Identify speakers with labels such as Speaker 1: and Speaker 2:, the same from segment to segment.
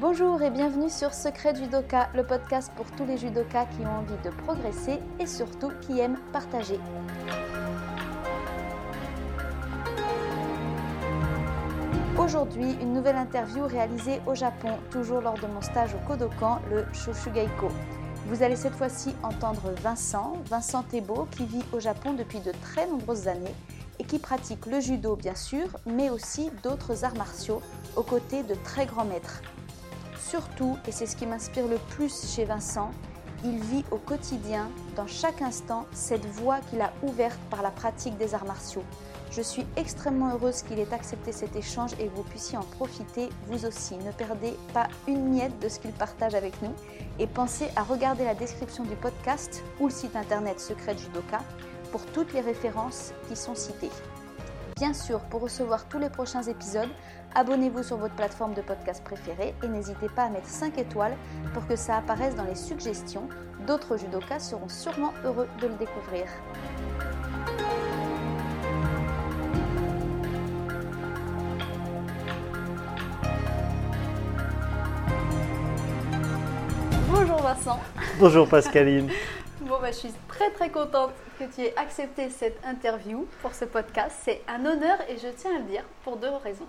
Speaker 1: Bonjour et bienvenue sur Secret Judoka, le podcast pour tous les judokas qui ont envie de progresser et surtout qui aiment partager. Aujourd'hui, une nouvelle interview réalisée au Japon, toujours lors de mon stage au Kodokan, le Shoshugaiko. Vous allez cette fois-ci entendre Vincent, Vincent Thébault, qui vit au Japon depuis de très nombreuses années et qui pratique le judo bien sûr, mais aussi d'autres arts martiaux aux côtés de très grands maîtres. Surtout, et c'est ce qui m'inspire le plus chez Vincent, il vit au quotidien, dans chaque instant, cette voie qu'il a ouverte par la pratique des arts martiaux. Je suis extrêmement heureuse qu'il ait accepté cet échange et que vous puissiez en profiter vous aussi. Ne perdez pas une miette de ce qu'il partage avec nous et pensez à regarder la description du podcast ou le site internet Secret Judoka pour toutes les références qui sont citées. Bien sûr, pour recevoir tous les prochains épisodes, abonnez-vous sur votre plateforme de podcast préférée et n'hésitez pas à mettre 5 étoiles pour que ça apparaisse dans les suggestions. D'autres judokas seront sûrement heureux de le découvrir. Bonjour Vincent.
Speaker 2: Bonjour Pascaline.
Speaker 1: Bon, bah, je suis très très contente que tu aies accepté cette interview pour ce podcast. C'est un honneur et je tiens à le dire pour deux raisons.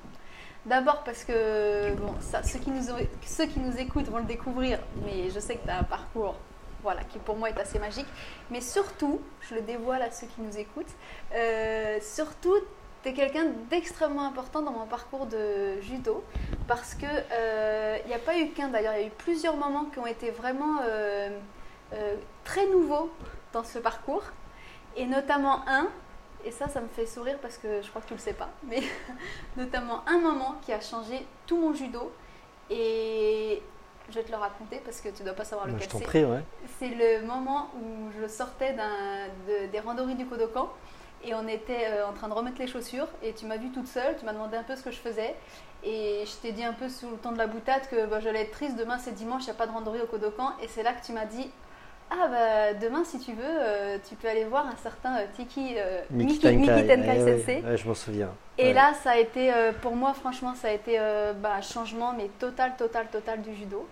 Speaker 1: D'abord parce que bon, ceux, qui nous, ceux qui nous écoutent vont le découvrir, mais je sais que tu as un parcours voilà, qui pour moi est assez magique. Mais surtout, je le dévoile à ceux qui nous écoutent, euh, surtout, tu es quelqu'un d'extrêmement important dans mon parcours de judo parce que euh, il n'y a pas eu qu'un d'ailleurs, il y a eu plusieurs moments qui ont été vraiment euh, euh, très nouveaux dans ce parcours et notamment un, et ça, ça me fait sourire parce que je crois que tu le sais pas, mais notamment un moment qui a changé tout mon judo et je vais te le raconter parce que tu dois pas savoir
Speaker 2: Bah, t'en
Speaker 1: c'est.
Speaker 2: ouais.
Speaker 1: C'est le moment où je sortais de- des randonnées du Kodokan et on était euh, en train de remettre les chaussures et tu m'as vue toute seule, tu m'as demandé un peu ce que je faisais et je t'ai dit un peu sous le ton de la boutade que bah, j'allais être triste, demain c'est dimanche, il n'y a pas de randonnée au Kodokan et c'est là que tu m'as dit ah bah demain si tu veux, euh, tu peux aller voir un certain euh, Tiki euh,
Speaker 2: Miki
Speaker 1: Miki, Miki
Speaker 2: Tenkai.
Speaker 1: Tenkai
Speaker 2: Ouais, ouais,
Speaker 1: Sensei.
Speaker 2: ouais, je m'en souviens.
Speaker 1: Et
Speaker 2: Ouais.
Speaker 1: là, ça a été, euh, pour moi, franchement, ça a été euh, bah, un changement, mais total, total, total du judo.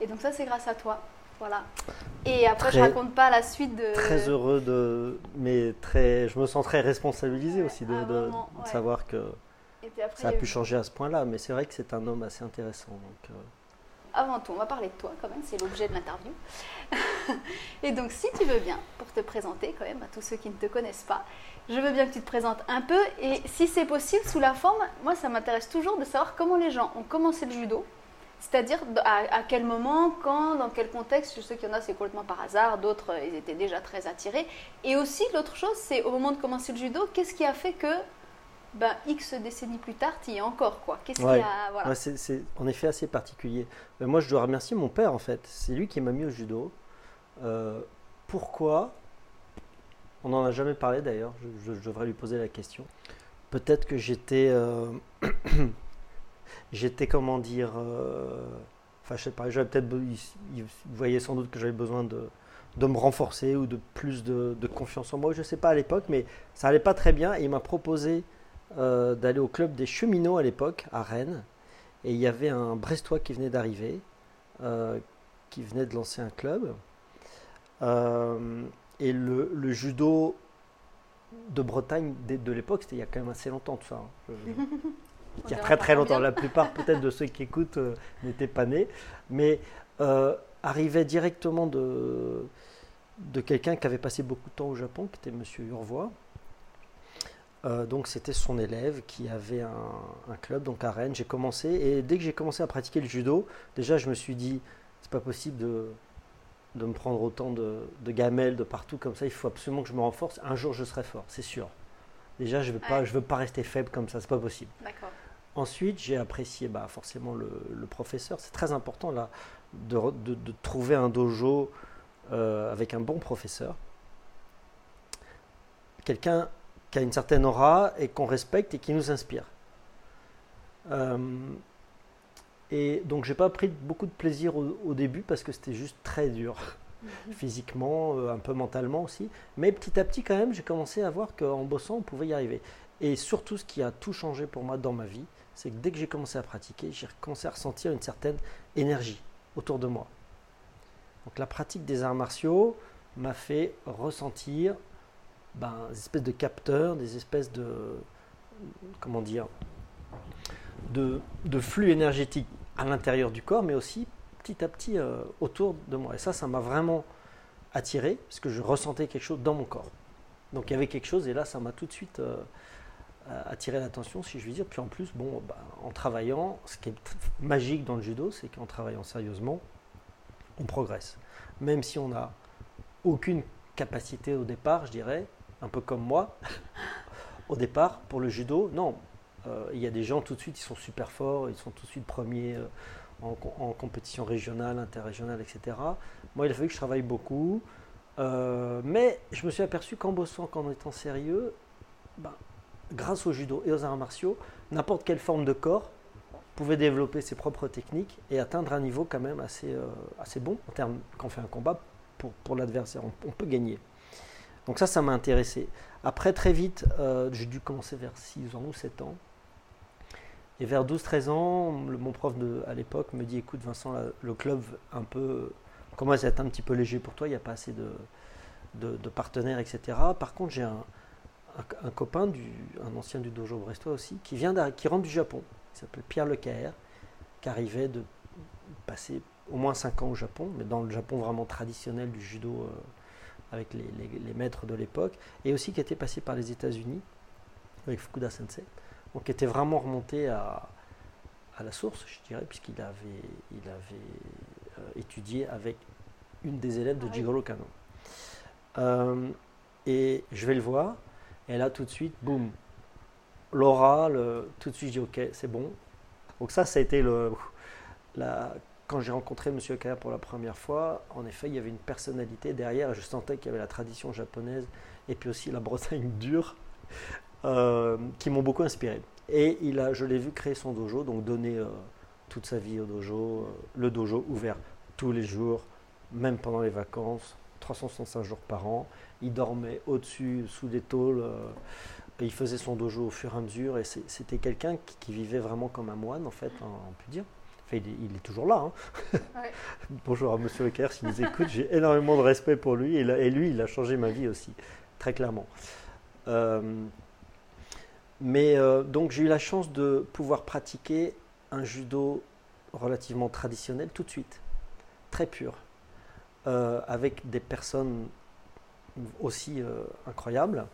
Speaker 1: Et donc ça, c'est grâce à toi. Voilà. Et après, je
Speaker 2: Très-
Speaker 1: raconte pas la suite de...
Speaker 2: Très heureux de. Mais très. Je me sens très responsabilisé aussi de,
Speaker 1: ah, vraiment,
Speaker 2: savoir que
Speaker 1: après,
Speaker 2: ça a pu changer à ce point-là. Mais c'est vrai que c'est un homme assez intéressant. Donc,
Speaker 1: Avant tout, on va parler de toi quand même, c'est l'objet de l'interview. Et donc, si tu veux bien, pour te présenter quand même à tous ceux qui ne te connaissent pas, je veux bien que tu te présentes un peu et si c'est possible, sous la forme, moi ça m'intéresse toujours de savoir comment les gens ont commencé le judo, c'est-à-dire à, quel moment, quand, dans quel contexte. Je sais qu'il y en a, c'est complètement par hasard, d'autres, euh, ils étaient déjà très attirés. Et aussi, l'autre chose, c'est au moment de commencer le judo, qu'est-ce qui a fait que, ben, X décennies plus tard, tu y es encore, quoi Qu'est-ce
Speaker 2: Ouais.
Speaker 1: a. Voilà.
Speaker 2: ouais, c'est c'est en effet assez particulier. Mais moi, je dois remercier mon père en fait. C'est lui qui m'a mis au judo. Euh, pourquoi On n'en a jamais parlé d'ailleurs. Je, devrais lui poser la question. Peut-être que j'étais. euh, j'étais, comment dire. euh, Enfin, je sais pas. J'avais peut-être. Il, voyait sans doute que j'avais besoin de, de me renforcer ou de plus de, confiance en moi. Je sais pas à l'époque, mais ça allait pas très bien. Et il m'a proposé d'aller au club des cheminots à l'époque, à Rennes. Et il y avait un Brestois qui venait d'arriver, qui venait de lancer un club. Euh, et le, le judo de Bretagne de, de l'époque, c'était il y a quand même assez longtemps tout ça. hein. Il y a très très longtemps. La plupart peut-être de ceux qui écoutent euh, n'étaient pas nés, mais euh, arrivait directement de, de quelqu'un qui avait passé beaucoup de temps au Japon, qui était Monsieur Urvois. Euh, donc c'était son élève qui avait un, un club donc à Rennes. J'ai commencé et dès que j'ai commencé à pratiquer le judo, déjà je me suis dit c'est pas possible de, de me prendre autant de, de gamelles de partout comme ça. Il faut absolument que je me renforce. Un jour je serai fort, c'est sûr. Déjà je veux
Speaker 1: Ouais.
Speaker 2: je veux pas rester faible comme ça, c'est pas possible. Ensuite, j'ai apprécié bah, forcément le, le professeur. C'est très important là de, re- de- de trouver un dojo euh, avec un bon professeur. Quelqu'un qui a une certaine aura et qu'on respecte et qui nous inspire. Euh, et donc, j'ai pas pris beaucoup de plaisir au, au début parce que c'était juste très dur physiquement, euh, un peu mentalement aussi. Mais petit à petit, quand même, j'ai commencé à voir qu'en bossant, on pouvait y arriver. Et surtout, ce qui a tout changé pour moi dans ma vie, c'est que dès que j'ai commencé à pratiquer, j'ai commencé à ressentir une certaine énergie autour de moi. Donc la pratique des arts martiaux m'a fait ressentir ben, des espèces de capteurs, des espèces de comment dire de, flux énergétiques à l'intérieur du corps, mais aussi petit à petit euh, autour de moi. Et ça, ça m'a vraiment attiré parce que je ressentais quelque chose dans mon corps. Donc il y avait quelque chose et là, ça m'a tout de suite euh, attiré l'attention, si je puis dire. Puis en plus, bon, bah, en travaillant, ce qui est magique dans le judo, c'est qu'en travaillant sérieusement, on progresse. Même si on n'a aucune capacité au départ, je dirais, un peu comme moi, au départ, pour le judo, non. Euh, il y a des gens tout de suite, ils sont super forts, ils sont tout de suite premiers euh, en, compétition régionale, interrégionale, etc. Moi, il a fallu que je travaille beaucoup. Euh, mais je me suis aperçu qu'en bossant, qu'en étant sérieux, ben, grâce au judo et aux arts martiaux, n'importe quelle forme de corps pouvait développer ses propres techniques et atteindre un niveau quand même assez, bon en termes quand on fait un combat pour, l'adversaire. on, peut gagner. Donc ça, ça m'a intéressé. Après, très vite, j'ai dû commencer vers 6 ans ou 7 ans. Et vers 12-13 ans, mon prof à l'époque me dit, écoute Vincent, le club un peu commence à être un petit peu léger pour toi, il n'y a pas assez de, partenaires, etc. Par contre, j'ai un, copain, un ancien du dojo brestois aussi, qui, vient qui rentre du Japon, il s'appelle Pierre Lecaire, qui arrivait de passer au moins 5 ans au Japon, mais dans le Japon vraiment traditionnel du judo. Euh, avec les, maîtres de l'époque, et aussi qui était passé par les États-Unis avec Fukuda Sensei, donc était vraiment remonté à, à la source, je dirais, puisqu'il avait, il avait euh, étudié avec une des élèves de ah Jigoro Kano. Euh, et je vais le voir, et là tout de suite, boum, l'aura, tout de suite je dis ok, c'est bon. Donc ça, ça a été le, la, quand j'ai rencontré M. Kaya pour la première fois, en effet, il y avait une personnalité derrière. je sentais qu'il y avait la tradition japonaise et puis aussi la Bretagne dure euh, qui m'ont beaucoup inspiré. Et il a, je l'ai vu créer son dojo, donc donner euh, toute sa vie au dojo. Euh, le dojo ouvert tous les jours, même pendant les vacances, 365 jours par an. Il dormait au-dessus, sous des tôles. il faisait son dojo au fur et à mesure. Et c'était quelqu'un qui, vivait vraiment comme un moine, en fait, on peut dire il, est, toujours là. Hein. Bonjour à Monsieur Lecaire, s'il nous écoute, j'ai énormément de respect pour lui et, lui, il a changé ma vie aussi, très clairement. Euh, mais euh, donc j'ai eu la chance de pouvoir pratiquer un judo relativement traditionnel tout de suite, très pur, euh, avec des personnes aussi incroyables.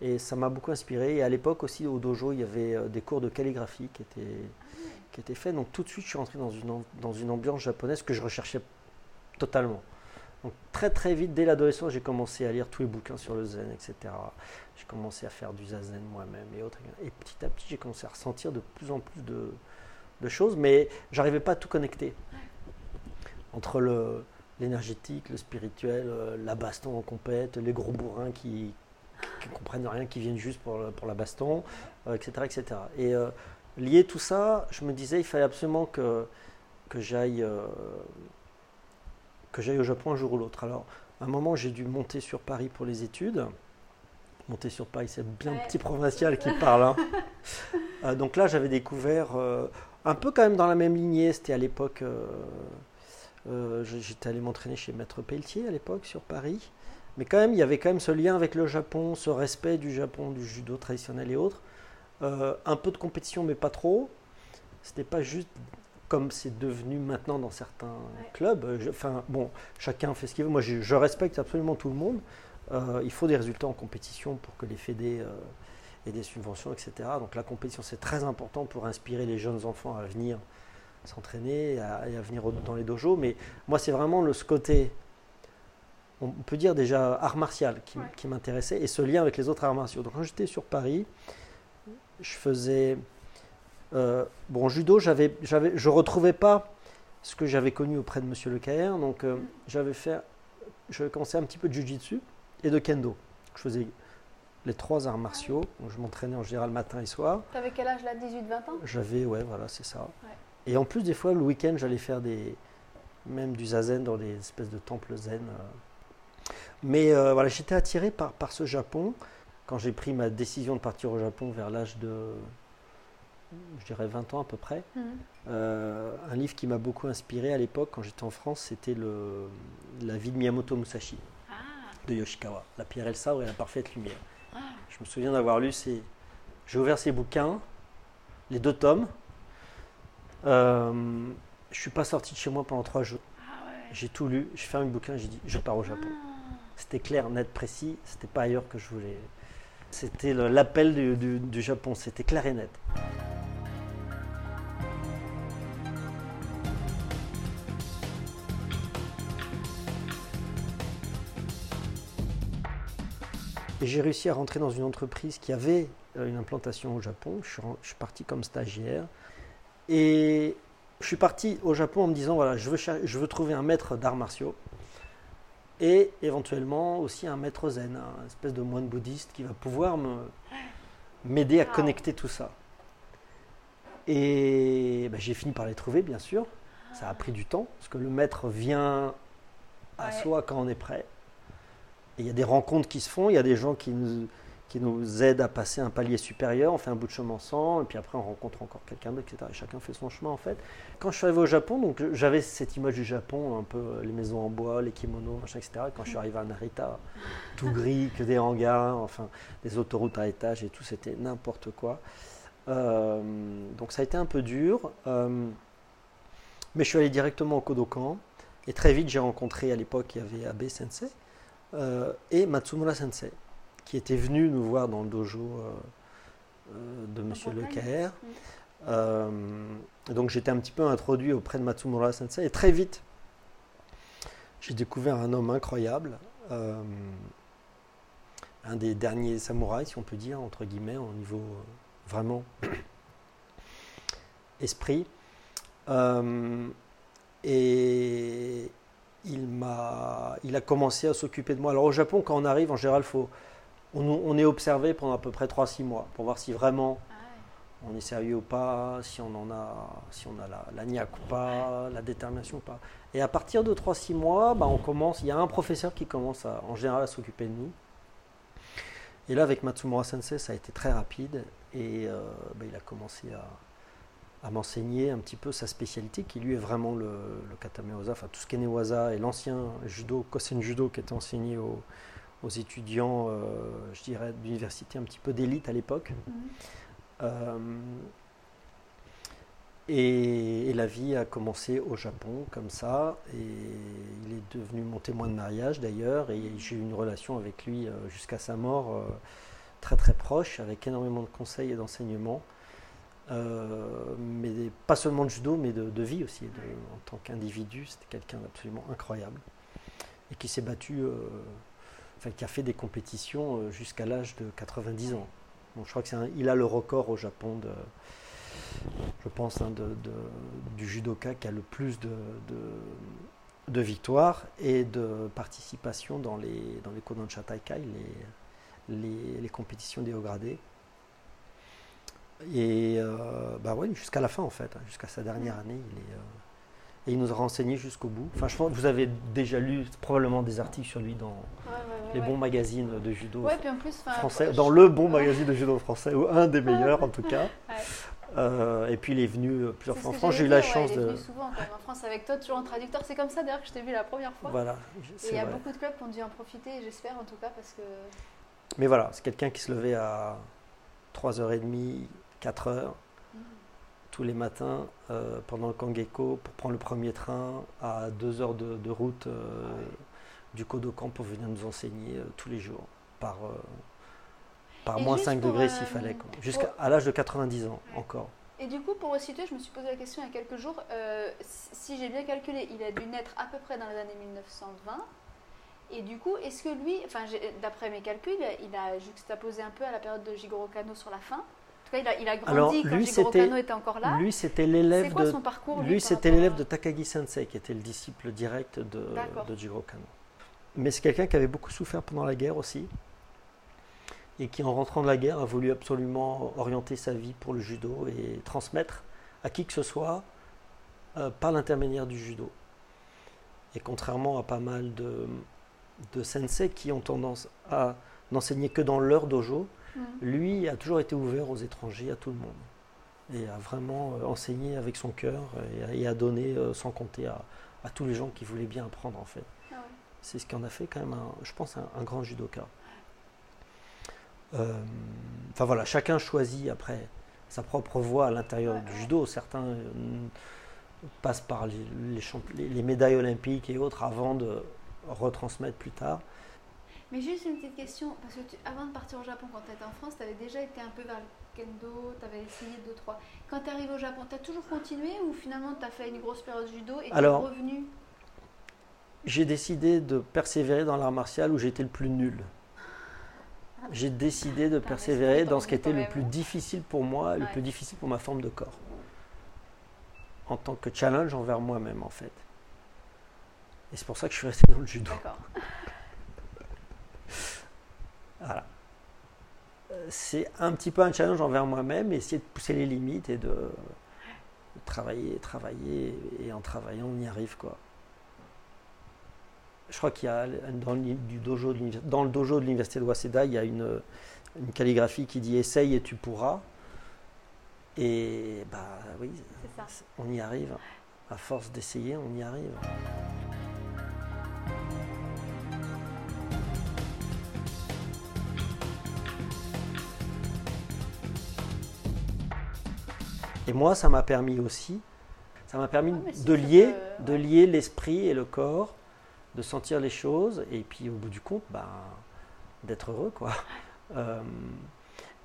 Speaker 2: et ça m'a beaucoup inspiré. Et à l'époque aussi au dojo, il y avait des cours de calligraphie qui étaient qui était fait. Donc tout de suite, je suis rentré dans une, dans une ambiance japonaise que je recherchais totalement. Donc très très vite, dès l'adolescence, j'ai commencé à lire tous les bouquins sur le zen, etc. J'ai commencé à faire du zazen moi-même et autres. Et petit à petit, j'ai commencé à ressentir de plus en plus de, choses, mais j'arrivais pas à tout connecter. Entre le, l'énergétique, le spirituel, euh, la baston en compète, les gros bourrins qui, qui comprennent rien, qui viennent juste pour, pour la baston, etc., euh, etc. Et euh, lié tout ça, je me disais il fallait absolument que, que j'aille que j'aille au Japon un jour ou l'autre. Alors, à un moment, j'ai dû monter sur Paris pour les études. Monter sur Paris, c'est bien petit provincial qui parle. Hein. Euh, donc là, j'avais découvert euh, un peu quand même dans la même lignée. C'était à l'époque, j'étais allé m'entraîner chez Maître Pelletier à l'époque sur Paris. Mais quand même, il y avait quand même ce lien avec le Japon, ce respect du Japon, du judo traditionnel et autres. Euh, un peu de compétition, mais pas trop. C'était pas juste comme c'est devenu maintenant dans certains clubs. enfin, bon, chacun fait ce qu'il veut. Moi, je, respecte absolument tout le monde. Euh, il faut des résultats en compétition pour que les fédés euh, aient des subventions, etc. Donc la compétition, c'est très important pour inspirer les jeunes enfants à venir s'entraîner et à, venir dans les dojos. Mais moi, c'est vraiment le, ce côté, on peut dire déjà art martial qui, qui m'intéressait et ce lien avec les autres arts martiaux. Donc quand j'étais sur Paris, je faisais. Euh, bon, judo, j'avais, j'avais, je retrouvais pas ce que j'avais connu auprès de Monsieur Le donc euh, j'avais fait, j'avais commencé un petit peu de jujitsu et de kendo. Je faisais les trois arts martiaux. je m'entraînais en général matin et soir.
Speaker 1: Tu avais quel âge là 18-20 ans?
Speaker 2: J'avais, ouais, voilà, c'est ça. Et en plus, des fois, le week-end, j'allais faire des, même du zazen dans des espèces de temples zen. Euh. Mais voilà, j'étais attiré par, par ce Japon quand j'ai pris ma décision de partir au Japon vers l'âge de je dirais 20 ans à peu près.
Speaker 1: Mhm.
Speaker 2: Euh, un livre qui m'a beaucoup inspiré à l'époque, quand j'étais en France, c'était le, La vie de Miyamoto Musashi
Speaker 1: Ah,
Speaker 2: de Yoshikawa, La pierre et le sabre et la parfaite lumière.
Speaker 1: Ah.
Speaker 2: Je me souviens d'avoir lu ces. J'ai ouvert ces bouquins, les deux tomes. Euh, je suis pas sorti de chez moi pendant trois jours.
Speaker 1: ah ouais.
Speaker 2: J'ai tout lu, j'ai fermé le bouquin, j'ai dit je pars au Japon. C'était clair, net, précis. C'était pas ailleurs que je voulais. C'était l'appel du, du- du Japon. C'était clair et net. Et j'ai réussi à rentrer dans une entreprise qui avait euh, une implantation au Japon. Je suis, ren- je suis parti comme stagiaire. Et je suis parti au Japon en me disant voilà, je veux, je veux trouver un maître d'arts martiaux et éventuellement aussi un maître zen, un espèce de moine bouddhiste qui va pouvoir m'aider à
Speaker 1: Wow.
Speaker 2: connecter tout ça. Et ben, j'ai fini par les trouver, bien sûr. Ça a pris du temps, parce que le maître vient à
Speaker 1: Ouais.
Speaker 2: soi quand on est prêt. Il y a des rencontres qui se font, il y a des gens qui nous, qui nous aident à passer un palier supérieur, on fait un bout de chemin ensemble, et puis après on rencontre encore quelqu'un d'autre, etc. Et chacun fait son chemin en fait. Quand je suis arrivé au Japon, donc j'avais cette image du Japon, un peu euh, les maisons en bois, les kimonos, etc. Quand je suis arrivé à Narita, tout gris, que des hangars, enfin des autoroutes à étages et tout, c'était n'importe quoi. Euh, donc ça a été un peu dur, euh, mais je suis allé directement au Kodokan, et très vite j'ai rencontré, à l'époque il y avait Abe Sensei euh, et Matsumura Sensei, qui était venu nous voir dans le dojo euh, euh, de Monsieur Lecaire. Donc j'étais un petit peu introduit auprès de Matsumura Sensei et très vite j'ai découvert un homme incroyable, un des derniers samouraïs si on peut dire entre guillemets au niveau vraiment esprit. Et il m'a, il a commencé à s'occuper de moi. Alors au Japon quand on arrive en général faut, on, on est observé pendant à peu près 3-6 mois pour voir si vraiment
Speaker 1: Ah
Speaker 2: on est sérieux ou pas, si on en a, si on a la, la niaque ou pas, la détermination ou pas. Et à partir de 3-6 mois, bah, on commence, il y a un professeur qui commence à, en général à s'occuper de nous. Et là, avec Matsumura Sensei, ça a été très rapide et euh, bah, il a commencé à, à m'enseigner un petit peu sa spécialité, qui lui est vraiment le, le katamewaza, enfin tout ce qui est newaza et l'ancien judo, kosen judo, qui était enseigné aux, aux étudiants, euh, je dirais, d'université un petit peu d'élite à l'époque.
Speaker 1: Mhm.
Speaker 2: Euh, et, et la vie a commencé au Japon comme ça, et il est devenu mon témoin de mariage d'ailleurs, et j'ai eu une relation avec lui euh, jusqu'à sa mort euh, très très proche, avec énormément de conseils et d'enseignements, Euh, mais pas seulement de judo, mais de, vie aussi, en tant qu'individu, c'était quelqu'un d'absolument incroyable, et qui s'est battu, euh, enfin qui a fait des compétitions euh, jusqu'à l'âge de 90 ans. Bon, je crois que un- il a le record au Japon de, je pense, hein, de, du judoka qui a le plus de, de, de victoires et de participation dans les, dans les Kodansha Taikai, les, les, les compétitions des hauts gradés. Et euh, bah ouais, jusqu'à la fin en fait, hein, jusqu'à sa dernière année, il est, euh, et il nous a renseigné jusqu'au bout. Enfin, je pense que vous avez déjà lu probablement des articles sur lui dans
Speaker 1: Ouais, ouais, ouais,
Speaker 2: les
Speaker 1: ouais.
Speaker 2: bons magazines de judo
Speaker 1: puis en plus,
Speaker 2: français, dans le bon magazine de judo français, ou un des meilleurs en tout cas. Euh, et puis il est venu plusieurs fois en France. J'ai eu la chance
Speaker 1: ouais, il est
Speaker 2: de.
Speaker 1: venu souvent quand même en France avec toi, toujours en traducteur. C'est comme ça d'ailleurs que je t'ai vu la première fois.
Speaker 2: Voilà,
Speaker 1: Et il y a
Speaker 2: vrai.
Speaker 1: beaucoup de clubs qui ont dû en profiter, j'espère en tout cas, parce que.
Speaker 2: Mais voilà, c'est quelqu'un qui se levait à 3h30, 4h
Speaker 1: Mm.
Speaker 2: tous les matins euh, pendant le Kangeko pour prendre le premier train à 2 heures de, de route euh, du Kodokan pour venir nous enseigner euh, tous les jours par, euh, par
Speaker 1: Et
Speaker 2: moins
Speaker 1: juste
Speaker 2: 5
Speaker 1: pour,
Speaker 2: degrés s'il fallait. Jusqu'à l'âge de 90 ans encore.
Speaker 1: Et du coup, pour resituer, je me suis posé la question il y a quelques jours. si j'ai bien calculé, il a dû naître à peu près dans les années 1920. Et du coup, est-ce que lui, enfin, d'après mes calculs, il a juxtaposé un peu à la période de Jigoro Kano sur la fin. En tout cas, il a, il a grandi
Speaker 2: Alors,
Speaker 1: quand
Speaker 2: lui,
Speaker 1: était encore là.
Speaker 2: Lui, c'était l'élève de
Speaker 1: son parcours
Speaker 2: Lui,
Speaker 1: par
Speaker 2: c'était
Speaker 1: rapport
Speaker 2: l'élève
Speaker 1: à-
Speaker 2: de Takagi Sensei, qui était le disciple direct de, de Jigoro Kano. Mais c'est quelqu'un qui avait beaucoup souffert pendant la guerre aussi, et qui, en rentrant de la guerre, a voulu absolument orienter sa vie pour le judo et transmettre à qui que ce soit euh, par l'intermédiaire du judo. Et contrairement à pas mal de, de sensei qui ont tendance à n'enseigner que dans leur dojo,
Speaker 1: Mhm.
Speaker 2: lui a toujours été ouvert aux étrangers, à tout le monde. et a vraiment euh, enseigné avec son cœur et, a donné euh, sans compter à, tous les gens qui voulaient bien apprendre en fait. Ah C'est ce qu'on a fait quand même, je pense, un, grand judoka. Euh, enfin voilà, chacun choisit après sa propre voie à l'intérieur du judo. Certains passent par les, les, médailles olympiques et autres avant de retransmettre plus tard.
Speaker 1: Mais juste une petite question, parce que avant de partir au Japon, quand tu étais en France, tu avais déjà été un peu vers le kendo, tu avais essayé deux, trois. Quand tu arrives au Japon, tu as toujours continué ou finalement tu as fait une grosse période de judo et tu es revenu?
Speaker 2: J'ai décidé de persévérer dans l'art martial où j'étais le plus nul. J'ai décidé de persévérer dans ce qui était le plus difficile pour moi, le plus difficile pour ma forme de corps. En tant que challenge envers moi-même, en fait. Et c'est pour ça que je suis resté dans le judo. D'accord. Voilà. Euh, c'est un petit peu un challenge envers moi-même, essayer de pousser les limites et de, travailler, travailler, et en travaillant, on y arrive. quoi. Je crois qu'il y a dans le, dojo de dans le dojo de l'université de Waseda, il y a une, une, calligraphie qui dit essaye et tu pourras. Et bah oui, on y arrive. À force d'essayer, on y arrive. Et moi, ça m'a permis aussi, ça m'a permis de, lier, de lier l'esprit et le corps, de sentir les choses, et puis au bout du compte, ben, d'être heureux. quoi. Euh,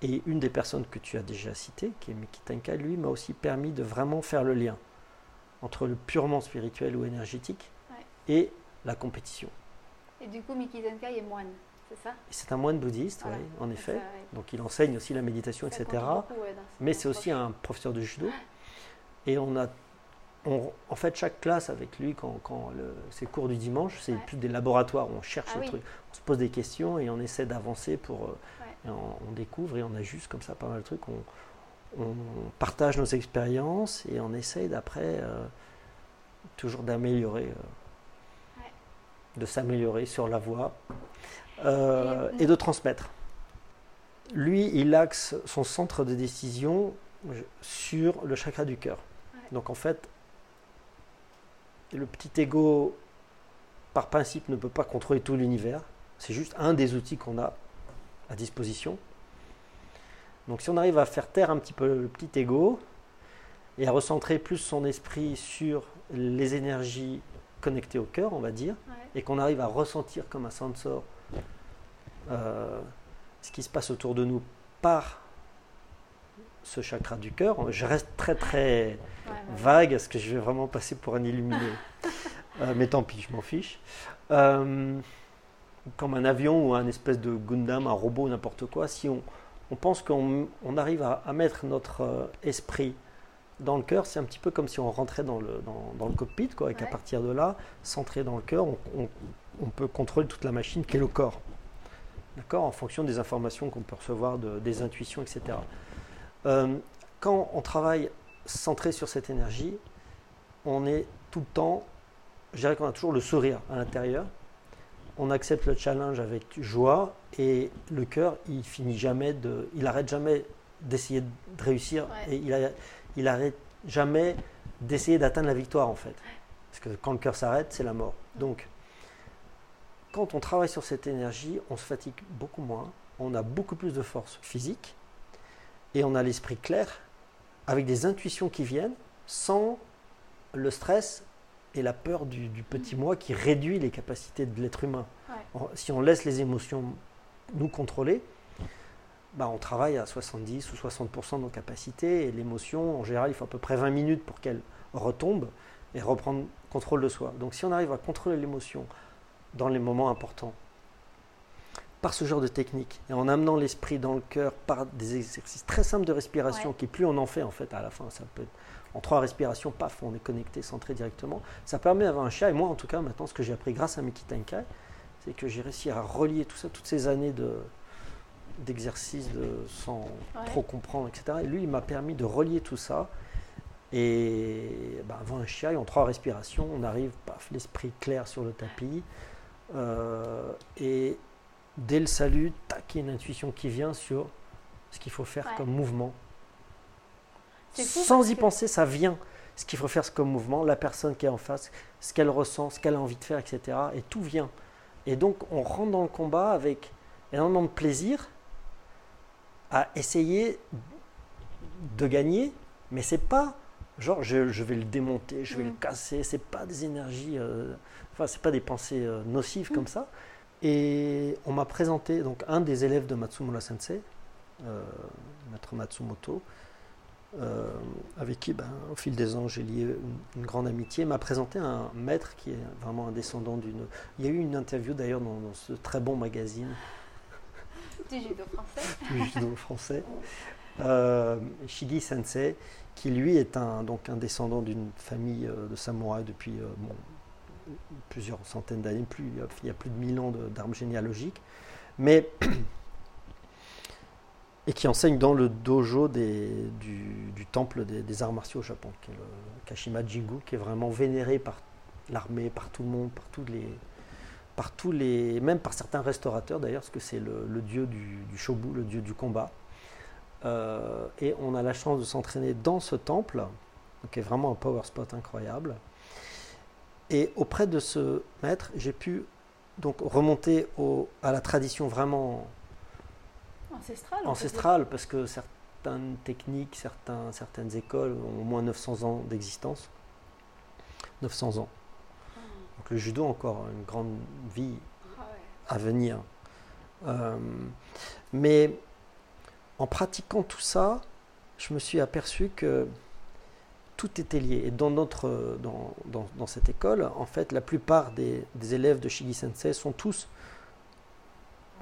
Speaker 2: et une des personnes que tu as déjà citées, qui est Miki Tenka, lui, m'a aussi permis de vraiment faire le lien entre le purement spirituel ou énergétique et la compétition.
Speaker 1: Et du coup, Miki Tenka est moine
Speaker 2: c'est un moine bouddhiste, oui, en effet. Donc il enseigne aussi la méditation, etc. mais c'est aussi un professeur de judo. Et on a, en fait, chaque classe avec lui, quand, quand c'est cours du dimanche, c'est plus des laboratoires où on cherche ah le truc. On se pose des questions et on essaie d'avancer pour. Euh, on, découvre et on ajuste comme ça pas mal de trucs. On, partage nos expériences et on essaye d'après euh, toujours d'améliorer, euh, de s'améliorer sur la voie euh, et de transmettre. Lui, il axe son centre de décision sur le chakra du cœur. Donc en fait, le petit ego, par principe, ne peut pas contrôler tout l'univers. C'est juste un des outils qu'on a à disposition. Donc si on arrive à faire taire un petit peu le petit ego et à recentrer plus son esprit sur les énergies connectées au cœur, on va dire, et qu'on arrive à ressentir comme un sensor euh, ce qui se passe autour de nous par ce chakra du cœur. Je reste très très vague, est-ce que je vais vraiment passer pour un illuminé euh, Mais tant pis, je m'en fiche. Euh, comme un avion ou un espèce de Gundam, un robot, n'importe quoi, si on, on pense qu'on on arrive à, mettre notre esprit dans le cœur, c'est un petit peu comme si on rentrait dans le, dans, dans le cockpit, quoi, et qu'à partir de là, centré dans le cœur, on, on, peut contrôler toute la machine qui est le corps d'accord, en fonction des informations qu'on peut recevoir, des intuitions, etc. Euh, quand on travaille centré sur cette énergie, on est tout le temps, je dirais qu'on a toujours le sourire à l'intérieur, on accepte le challenge avec joie et le cœur, il finit jamais de, il arrête jamais d'essayer de réussir et il, il arrête jamais d'essayer d'atteindre la victoire en fait. Parce que quand le cœur s'arrête, c'est la mort. Donc, quand on travaille sur cette énergie, on se fatigue beaucoup moins, on a beaucoup plus de force physique et on a l'esprit clair avec des intuitions qui viennent sans le stress et la peur du, petit moi qui réduit les capacités de l'être humain. Si on laisse les émotions nous contrôler, bah on travaille à 70 ou 60% de nos capacités et l'émotion, en général, il faut à peu près 20 minutes pour qu'elle retombe et reprendre contrôle de soi. Donc si on arrive à contrôler l'émotion, dans les moments importants. Par ce genre de technique, et en amenant l'esprit dans le cœur par des exercices très simples de respiration, qui plus on en fait en fait à la fin, ça peut être en trois respirations, paf, on est connecté, centré directement. Ça permet d'avoir un chat, et moi en tout cas maintenant ce que j'ai appris grâce à Miki Tenkai, c'est que j'ai réussi à relier tout ça, toutes ces années de, d'exercice de, sans trop comprendre, etc. Et lui, il m'a permis de relier tout ça. Et ben, avant un chien, en trois respirations, on arrive, paf, l'esprit clair sur le tapis. Euh, et dès le salut, tac, il y a une intuition qui vient sur ce qu'il faut faire comme mouvement. Sans y penser, ça vient. Ce qu'il faut faire comme mouvement, la personne qui est en face, ce qu'elle ressent, ce qu'elle a envie de faire, etc. Et tout vient. Et donc, on rentre dans le combat avec énormément de plaisir à essayer de gagner, mais c'est pas genre je, vais le démonter, je vais le mm. casser, c'est pas des énergies, euh, enfin c'est pas des pensées euh, nocives mm. comme ça. Et on m'a présenté donc un des élèves de Matsumura Sensei, euh, maître Matsumoto, avec qui ben, au fil des ans j'ai lié une, grande amitié, m'a présenté un maître qui est vraiment un descendant d'une. Il y a eu une interview d'ailleurs dans, ce très bon magazine.
Speaker 1: Du judo français.
Speaker 2: du judo français. Shigi Sensei, qui lui est un, donc un descendant d'une famille euh, de samouraïs depuis euh, plusieurs centaines d'années, plus, il y a plus de 1000 ans d'armes généalogiques, mais et qui enseigne dans le dojo du, temple des, arts martiaux au Japon, qui est le Kashima Jingu, qui est vraiment vénéré par l'armée, par tout le monde, par tous les, par tous les, même par certains restaurateurs d'ailleurs, parce que c'est le, dieu du, du shobu, le dieu du combat. Euh, et on a la chance de s'entraîner dans ce temple, qui est vraiment un power spot incroyable. Et auprès de ce maître, j'ai pu donc remonter au, à la tradition vraiment ancestrale, parce que certaines techniques, certains, certaines écoles ont au moins 900 ans d'existence. 900 ans. Ah. Donc le judo encore une grande vie ah à venir. Euh, mais en pratiquant tout ça, je me suis aperçu que tout était lié. Et dans, notre, dans, dans, cette école, en fait, la plupart des, élèves de Shigi Sensei sont tous,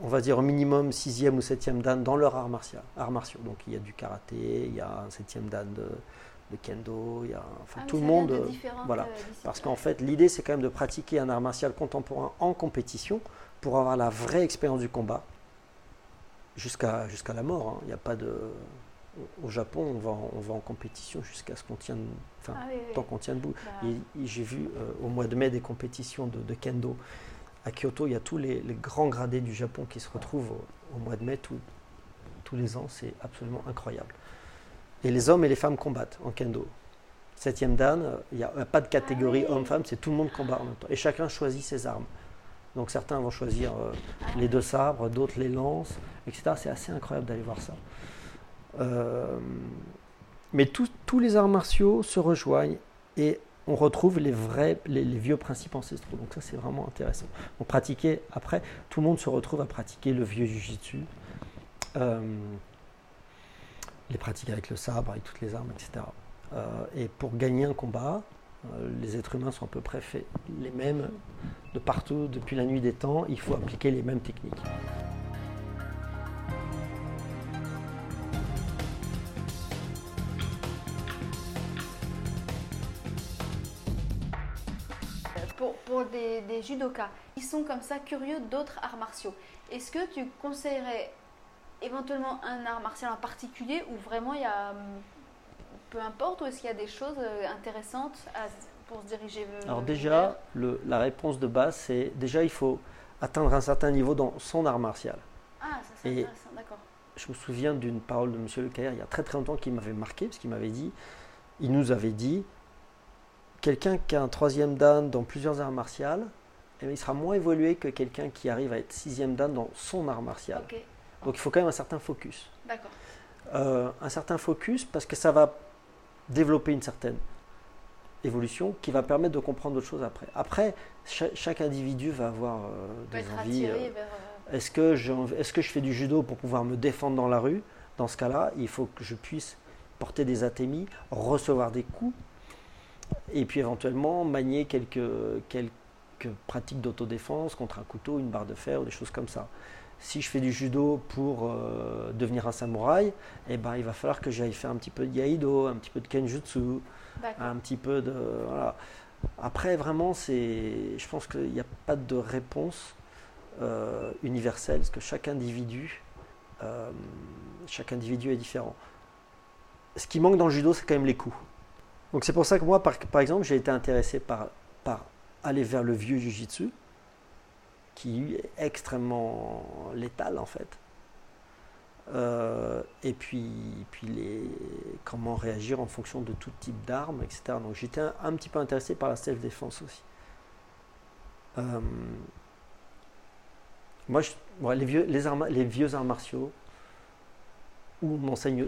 Speaker 2: on va dire au minimum 6e ou 7e dan dans leur art martial, arts martiaux. Donc il y a du karaté, il y a un 7e dan de, kendo, il y a enfin, ah tout le monde. voilà. Euh, Parce qu'en fait, l'idée, c'est quand même de pratiquer un art martial contemporain en compétition pour avoir la vraie expérience du combat jusqu'à jusqu'à la mort. Hein. Il n'y a pas de. Au Japon, on va, on va en compétition jusqu'à ce qu'on tienne, enfin, ah tant qu'on tient debout. Bah. J'ai vu euh, au mois de mai des compétitions de, kendo à Kyoto. Il y a tous les, grands gradés du Japon qui se retrouvent au, mois de mai tous les ans. C'est absolument incroyable. Et les hommes et les femmes combattent en kendo. Septième dan, il n'y a, pas de catégorie ah homme-femme, c'est tout le monde combat en même temps. Et chacun choisit ses armes. Donc certains vont choisir euh, les deux sabres, d'autres les lances, etc. C'est assez incroyable d'aller voir ça. Euh, mais tous les arts martiaux se rejoignent et on retrouve les vrais, les, vieux principes ancestraux. Donc ça c'est vraiment intéressant. On pratiquait après, tout le monde se retrouve à pratiquer le vieux jujitsu, euh, les pratiques avec le sabre, avec toutes les armes, etc. et pour gagner un combat, euh, les êtres humains sont à peu près faits les mêmes de partout depuis la nuit des temps. Il faut appliquer les mêmes techniques.
Speaker 1: Des, des, judokas, ils sont comme ça curieux d'autres arts martiaux. Est-ce que tu conseillerais éventuellement un art martial en particulier où vraiment il y a hum, peu importe, ou est-ce qu'il y a des choses euh, intéressantes pour se diriger vers
Speaker 2: Alors déjà, la réponse de base, c'est déjà il faut atteindre un certain niveau dans son art martial.
Speaker 1: Ah, ça c'est intéressant, d'accord.
Speaker 2: Je me souviens d'une parole de M. Lecaire il y a très très longtemps qui m'avait marqué, parce qu'il m'avait dit, il nous avait dit, quelqu'un qui a un troisième dan dans plusieurs arts martiaux, eh il sera moins évolué que quelqu'un qui arrive à être sixième dan dans son art martial. Donc il faut quand même un certain focus.
Speaker 1: D'accord.
Speaker 2: Euh, un certain focus parce que ça va développer une certaine évolution qui va permettre de comprendre d'autres choses après. Après, chaque, individu va avoir euh, des envies. Euh, est-ce que, est que je fais du judo pour pouvoir me défendre dans la rue? Dans ce cas-là, il faut que je puisse porter des athémies, recevoir des coups, et puis éventuellement manier quelques, quelques pratiques d'autodéfense contre un couteau, une barre de fer ou des choses comme ça si je fais du judo pour euh, devenir un samouraï, eh ben, il va falloir que j'aille faire un petit peu de yaido, un petit peu de kenjutsu, un petit peu de... Voilà. Après, vraiment, c'est, je pense qu'il n'y a pas de réponse euh, universelle, parce que chaque individu, euh, chaque individu est différent. Ce qui manque dans le judo, c'est quand même les coups. Donc c'est pour ça que moi, par, exemple, j'ai été intéressé par, aller vers le vieux jujitsu, qui est extrêmement létal en fait. Euh, et puis, les, comment réagir en fonction de tout type d'armes, etc. Donc j'étais un, petit peu intéressé par la self-défense aussi. Euh, moi, les, vieux, arts martiaux, où on enseigne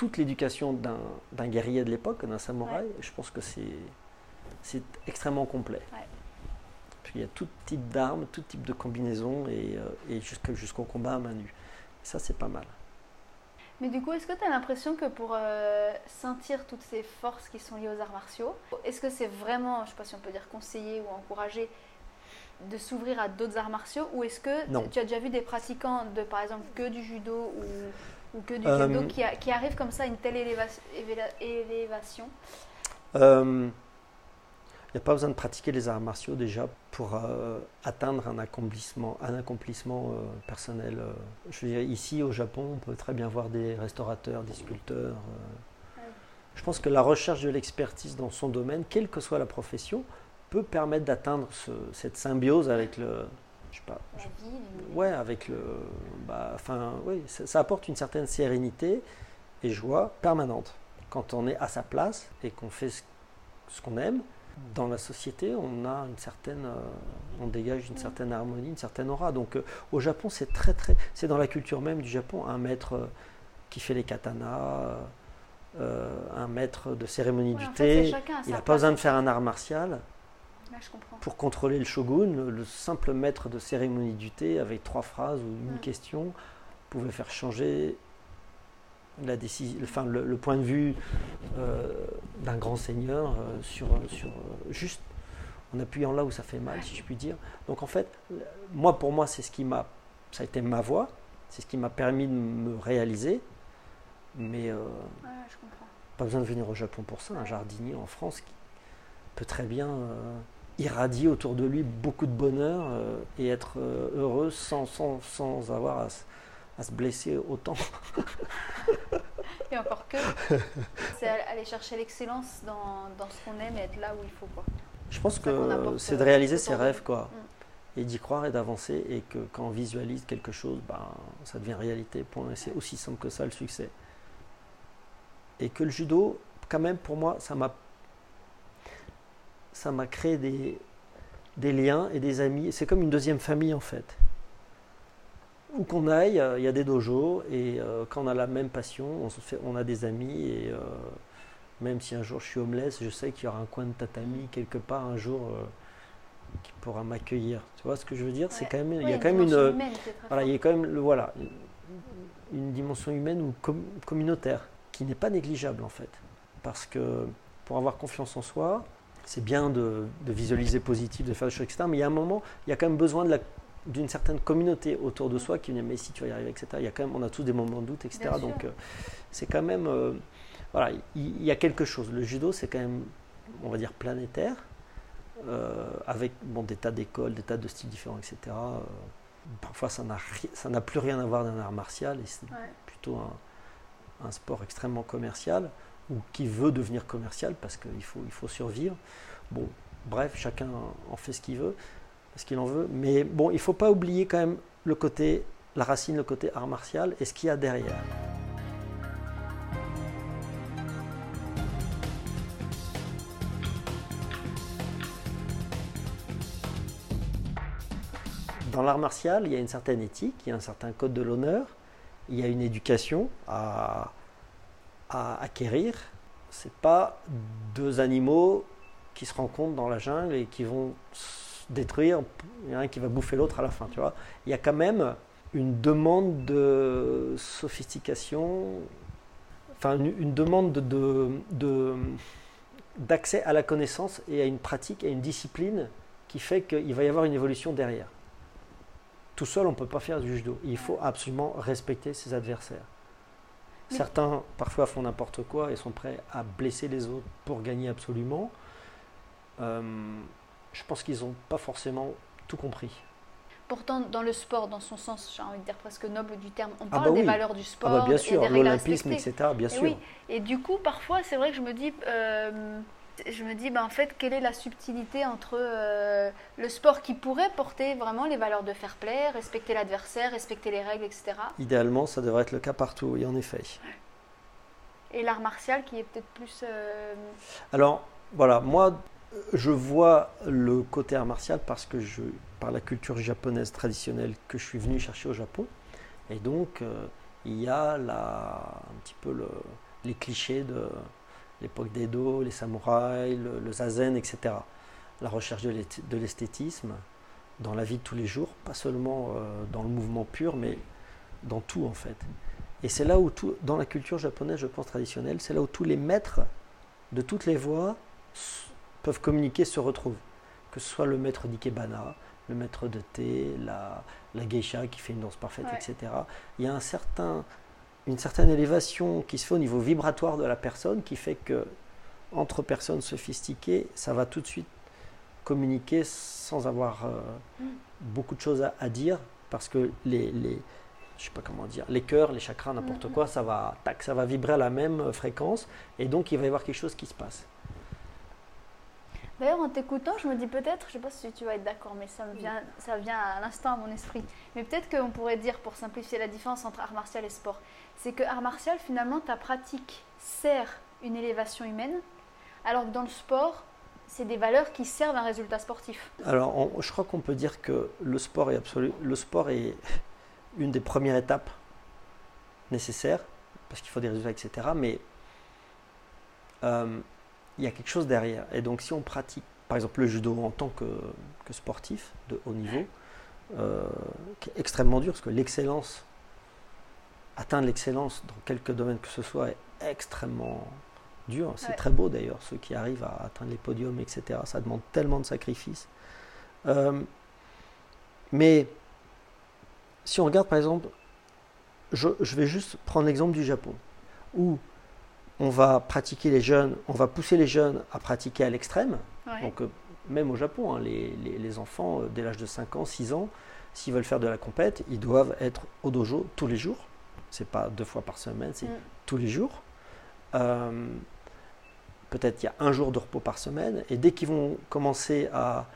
Speaker 2: toute l'éducation d'un guerrier de l'époque, d'un samouraï, je pense que c'est extrêmement complet. Il y a tout type d'armes, tout type de combinaison et, euh, jusqu'au combat à main nue. Ça, c'est pas mal.
Speaker 1: Mais du coup, est-ce que tu as l'impression que pour euh, sentir toutes ces forces qui sont liées aux arts martiaux, est-ce que c'est vraiment, je ne sais pas si on peut dire conseiller ou encourager, de s'ouvrir à d'autres arts martiaux Ou est-ce que tu as déjà vu des pratiquants de, par exemple, que du judo ou, que du judo euh, qui, qui, arrivent comme ça à une telle élévation
Speaker 2: euh, il n'y a pas besoin de pratiquer les arts martiaux déjà pour euh, atteindre un accomplissement, un accomplissement euh, personnel. Euh. Je veux dire, ici au Japon, on peut très bien voir des restaurateurs, des sculpteurs. Je pense que la recherche de l'expertise dans son domaine, quelle que soit la profession, peut permettre d'atteindre cette symbiose avec le. Je sais pas. ouais, avec le. Bah, enfin, oui, ça, ça apporte une certaine sérénité et joie permanente quand on est à sa place et qu'on fait ce qu'on aime dans la société, on a une certaine, euh, on dégage une certaine harmonie, une certaine aura. Donc euh, au Japon, c'est très très, c'est dans la culture même du Japon, un maître euh, qui fait les katanas, un maître de cérémonie du thé, il n'a pas besoin de faire un art martial. Pour contrôler le shogun, le simple maître de cérémonie du thé, avec trois phrases ou une question, pouvait faire changer la décision, enfin, le, point de vue euh, d'un grand seigneur euh, sur, sur euh, juste en appuyant là où ça fait mal, si je puis dire. Donc en fait, moi pour moi, c'est ce qui m'a, ça a été ma voix, c'est ce qui m'a permis de me réaliser. Mais pas besoin de venir au Japon pour ça. Un jardinier en France qui peut très bien irradier autour de lui beaucoup de bonheur et être heureux sans, sans, sans avoir à à se blesser autant.
Speaker 1: et encore que, c'est aller chercher l'excellence dans, dans, ce qu'on aime et être là où il faut. Quoi.
Speaker 2: Je pense que c'est de réaliser ses rêves, quoi. Mm. Et d'y croire et d'avancer, et que quand on visualise quelque chose, ben, ça devient réalité. Point. Et c'est aussi simple que ça le succès. Et que le judo, quand même, pour moi, ça m'a ça m'a créé des, des liens et des amis. C'est comme une deuxième famille en fait. Où qu'on aille, il y a des dojos et euh, quand on a la même passion, on, se fait, on a des amis et euh, même si un jour je suis homeless, je sais qu'il y aura un coin de tatami quelque part un jour euh, qui pourra m'accueillir. Tu vois ce que je veux dire? C'est quand même, il y a quand même une, voilà, il y a quand même voilà, une dimension humaine ou communautaire qui n'est pas négligeable en fait, parce que pour avoir confiance en soi, c'est bien de, de, visualiser positif, de faire des choses, etc. Mais il y a un moment, il y a quand même besoin de la d'une certaine communauté autour de soi qui dit mais si tu vas y arriver, etc. Il y a quand même, on a tous des moments de doute, etc. Donc euh, c'est quand même, euh, voilà, il, y, a quelque chose. Le judo, c'est quand même, on va dire, planétaire, euh, avec bon, des tas d'écoles, des tas de styles différents, etc. parfois, ça n'a, ça n'a plus rien à voir d'un art martial, et c'est plutôt un, un, sport extrêmement commercial, ou qui veut devenir commercial parce qu'il faut, il faut survivre. Bon, bref, chacun en fait ce qu'il veut ce qu'il en veut. Mais bon, il ne faut pas oublier quand même le côté, la racine, le côté art martial et ce qu'il y a derrière. Dans l'art martial, il y a une certaine éthique, il y a un certain code de l'honneur, il y a une éducation à, à acquérir. C'est pas deux animaux qui se rencontrent dans la jungle et qui vont détruire, il y en a un qui va bouffer l'autre à la fin, tu vois. Il y a quand même une demande de sophistication, enfin une, demande de, d'accès à la connaissance et à une pratique, à une discipline qui fait qu'il va y avoir une évolution derrière. Tout seul, on ne peut pas faire du judo. Il faut absolument respecter ses adversaires. Certains, parfois, font n'importe quoi et sont prêts à blesser les autres pour gagner absolument. Euh, je pense qu'ils n'ont pas forcément tout compris.
Speaker 1: Pourtant, dans le sport, dans son sens, j'ai envie de dire presque noble du terme, on ah parle bah des valeurs du sport.
Speaker 2: Ah bah bien sûr, l'olympisme, etc. Bien
Speaker 1: et
Speaker 2: sûr.
Speaker 1: Oui. Et du coup, parfois, c'est vrai que je me dis, euh, je me dis, ben, en fait, quelle est la subtilité entre euh, le sport qui pourrait porter vraiment les valeurs de fair play, respecter l'adversaire, respecter les règles, etc.
Speaker 2: Idéalement, ça devrait être le cas partout, oui, en effet.
Speaker 1: Et l'art martial qui est peut-être plus... Euh,
Speaker 2: Alors, voilà, moi, je vois le côté art martial parce que je, par la culture japonaise traditionnelle que je suis venu chercher au Japon. Et donc, euh, il y a là un petit peu le, les clichés de l'époque d'Edo, les samouraïs, le, zazen, etc. La recherche de l'esthétisme dans la vie de tous les jours, pas seulement euh, dans le mouvement pur, mais dans tout en fait. Et c'est là où tout, dans la culture japonaise, je pense traditionnelle, c'est là où tous les maîtres de toutes les voies peuvent communiquer, se retrouvent. Que ce soit le maître d'Ikebana, le maître de thé, la, la geisha qui fait une danse parfaite, etc. Il y a un certain, une certaine élévation qui se fait au niveau vibratoire de la personne qui fait que entre personnes sophistiquées, ça va tout de suite communiquer sans avoir euh, mm. beaucoup de choses à, dire parce que les, les je sais pas comment dire, les cœurs, les chakras, n'importe mm. quoi, ça va, tac, ça va vibrer à la même fréquence et donc il va y avoir quelque chose qui se passe.
Speaker 1: D'ailleurs, en t'écoutant, je me dis peut-être, je ne sais pas si tu vas être d'accord, mais ça, me vient, ça vient à l'instant à mon esprit. Mais peut-être qu'on pourrait dire, pour simplifier la différence entre art martial et sport, c'est que art martial, finalement, ta pratique sert une élévation humaine, alors que dans le sport, c'est des valeurs qui servent un résultat sportif.
Speaker 2: Alors, je crois qu'on peut dire que le sport est absolu. Le sport est une des premières étapes nécessaires, parce qu'il faut des résultats, etc. Mais euh, il y a quelque chose derrière. Et donc, si on pratique, par exemple, le judo en tant que, sportif de haut niveau, euh, qui est extrêmement dur, parce que l'excellence, atteindre l'excellence dans quelques domaines que ce soit, est extrêmement dur. C'est très beau d'ailleurs, ceux qui arrivent à atteindre les podiums, etc. Ça demande tellement de sacrifices. Euh, mais si on regarde par exemple, je, je vais juste prendre l'exemple du Japon, où on va pratiquer les jeunes, on va pousser les jeunes à pratiquer à l'extrême. Donc, euh, même au Japon, hein, les, enfants, euh, dès l'âge de 5 ans, 6 ans, s'ils veulent faire de la compète, ils doivent être au dojo tous les jours. C'est pas deux fois par semaine, c'est mm. tous les jours. Euh, peut-être il y a un jour de repos par semaine. Et dès qu'ils vont commencer à